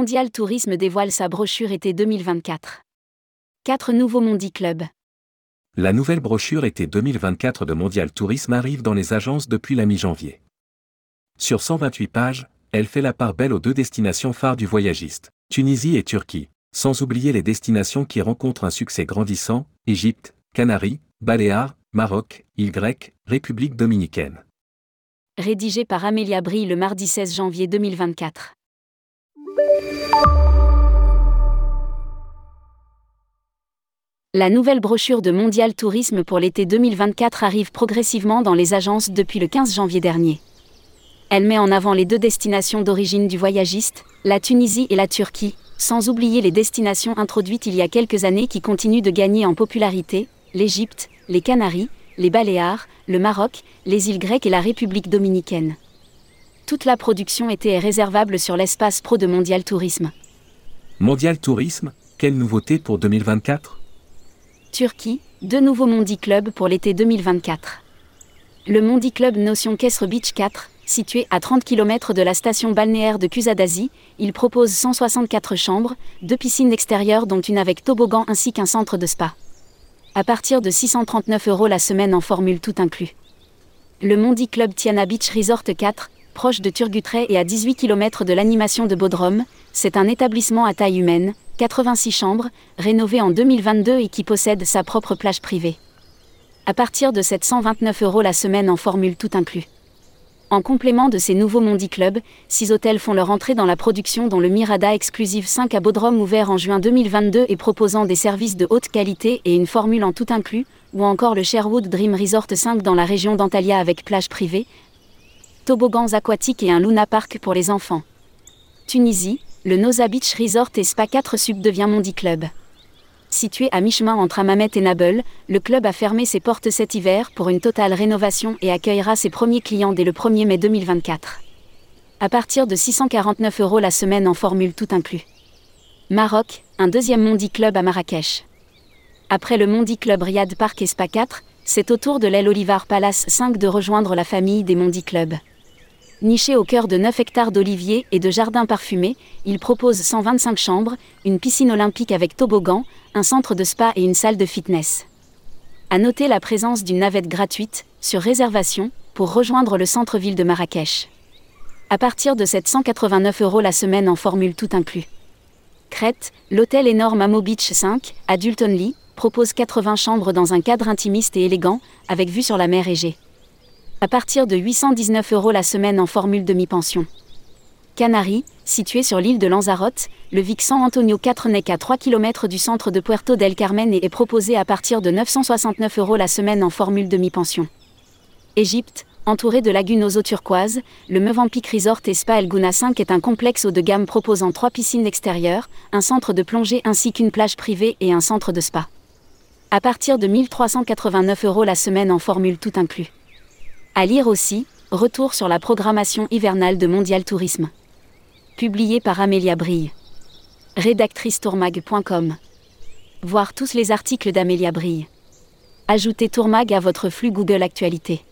Mondial Tourisme dévoile sa brochure été 2024. Quatre nouveaux Mondi Club. La nouvelle brochure été 2024 de Mondial Tourisme arrive dans les agences depuis la mi-janvier. Sur 128 pages, elle fait la part belle aux deux destinations phares du voyagiste, Tunisie et Turquie, sans oublier les destinations qui rencontrent un succès grandissant, Égypte, Canaries, Baléares, Maroc, île grecque, République dominicaine. Rédigé par Amélia Brie le mardi 16 janvier 2024. La nouvelle brochure de Mondial Tourisme pour l'été 2024 arrive progressivement dans les agences depuis le 15 janvier dernier. Elle met en avant les deux destinations d'origine du voyagiste, la Tunisie et la Turquie, sans oublier les destinations introduites il y a quelques années qui continuent de gagner en popularité, l'Égypte, les Canaries, les Baléares, le Maroc, les îles grecques et la République dominicaine. Toute la production était réservable sur l'espace pro de Mondial Tourisme. Mondial Tourisme, quelle nouveauté pour 2024 Turquie, deux nouveaux Mondi Club pour l'été 2024. Le Mondi Club Notion Kesre Beach 4, situé à 30 km de la station balnéaire de Kusadasi, il propose 164 chambres, deux piscines extérieures dont une avec toboggan ainsi qu'un centre de spa. À partir de 639 euros la semaine en formule tout inclus. Le Mondi Club Tiana Beach Resort 4, proche de Turgutray et à 18 km de l'animation de Bodrum, c'est un établissement à taille humaine, 86 chambres, rénové en 2022 et qui possède sa propre plage privée. À partir de 729 euros la semaine en formule tout inclus. En complément de ces nouveaux Mondi Club, six hôtels font leur entrée dans la production dont le Mirada Exclusive 5 à Bodrum ouvert en juin 2022 et proposant des services de haute qualité et une formule en tout inclus, ou encore le Sherwood Dream Resort 5 dans la région d'Antalya avec plage privée, toboggans aquatiques et un Luna Park pour les enfants. Tunisie, le Noza Beach Resort et Spa 4 Sub devient Mondi Club. Situé à mi-chemin entre Amamet et Nabeul, le club a fermé ses portes cet hiver pour une totale rénovation et accueillera ses premiers clients dès le 1er mai 2024. À partir de 649 euros la semaine en formule tout inclus. Maroc, un deuxième Mondi Club à Marrakech. Après le Mondi Club Riyad Park et Spa 4, c'est au tour de l'aile Olivar Palace 5 de rejoindre la famille des Mondi Club. Niché au cœur de 9 hectares d'oliviers et de jardins parfumés, il propose 125 chambres, une piscine olympique avec toboggan, un centre de spa et une salle de fitness. À noter la présence d'une navette gratuite, sur réservation, pour rejoindre le centre-ville de Marrakech. À partir de 789 euros la semaine en formule tout inclus. Crète, l'hôtel énorme Amo Beach 5, à Dulton propose 80 chambres dans un cadre intimiste et élégant, avec vue sur la mer Égée à partir de 819 euros la semaine en formule demi-pension. Canaries, situé sur l'île de Lanzarote, le Vic San Antonio 4 n'est qu'à 3 km du centre de Puerto del Carmen et est proposé à partir de 969 euros la semaine en formule demi-pension. Égypte, entouré de lagunes aux eaux turquoises, le Mevampic Resort et Spa El Guna 5 est un complexe haut de gamme proposant trois piscines extérieures, un centre de plongée ainsi qu'une plage privée et un centre de spa. À partir de 1389 euros la semaine en formule tout inclus. À lire aussi, retour sur la programmation hivernale de Mondial Tourisme. Publié par Amélia Brille. Rédactrice tourmag.com. Voir tous les articles d'Amélia Brille. Ajoutez Tourmag à votre flux Google Actualité.